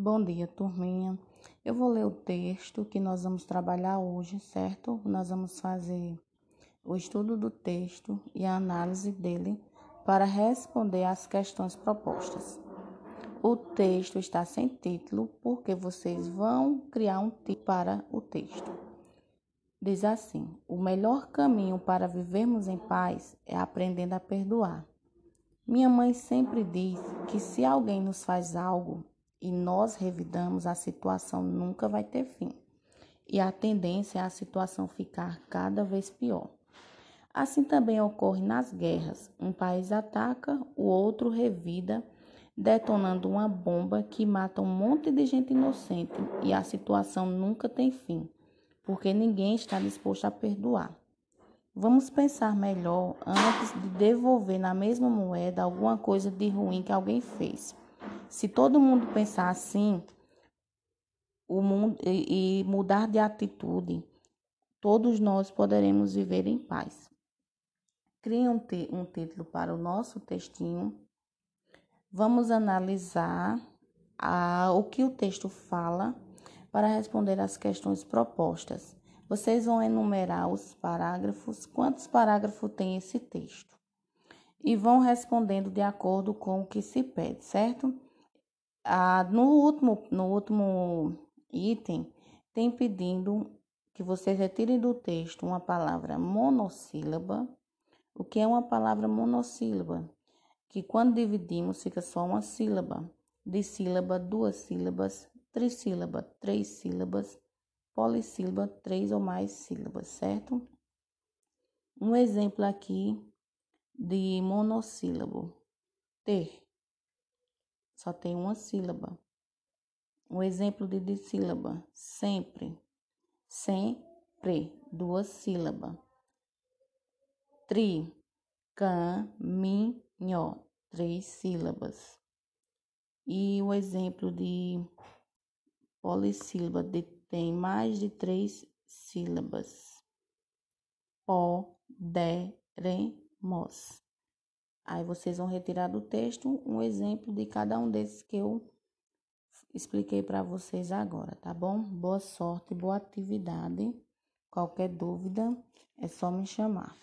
Bom dia, turminha. Eu vou ler o texto que nós vamos trabalhar hoje, certo? Nós vamos fazer o estudo do texto e a análise dele para responder às questões propostas. O texto está sem título porque vocês vão criar um título para o texto. Diz assim: O melhor caminho para vivermos em paz é aprendendo a perdoar. Minha mãe sempre diz que se alguém nos faz algo, e nós revidamos, a situação nunca vai ter fim. E a tendência é a situação ficar cada vez pior. Assim também ocorre nas guerras. Um país ataca, o outro revida, detonando uma bomba que mata um monte de gente inocente e a situação nunca tem fim, porque ninguém está disposto a perdoar. Vamos pensar melhor antes de devolver na mesma moeda alguma coisa de ruim que alguém fez. Se todo mundo pensar assim, o mundo e, e mudar de atitude, todos nós poderemos viver em paz. Crie um, um título para o nosso textinho. Vamos analisar a, o que o texto fala para responder às questões propostas. Vocês vão enumerar os parágrafos, quantos parágrafos tem esse texto, e vão respondendo de acordo com o que se pede, certo? Ah, no, último, no último item, tem pedindo que vocês retirem do texto uma palavra monossílaba. O que é uma palavra monossílaba? Que quando dividimos fica só uma sílaba. Dissílaba, duas sílabas, trissílaba, três sílabas, polissílaba, três ou mais sílabas, certo? Um exemplo aqui de monossílabo: ter só tem uma sílaba. Um exemplo de dissílaba, sempre. Sempre, duas sílabas. Tri, caminho, três sílabas. E o exemplo de polissílaba de, tem mais de três sílabas. Poderemos. Aí vocês vão retirar do texto um exemplo de cada um desses que eu expliquei para vocês agora, tá bom? Boa sorte, boa atividade. Qualquer dúvida é só me chamar.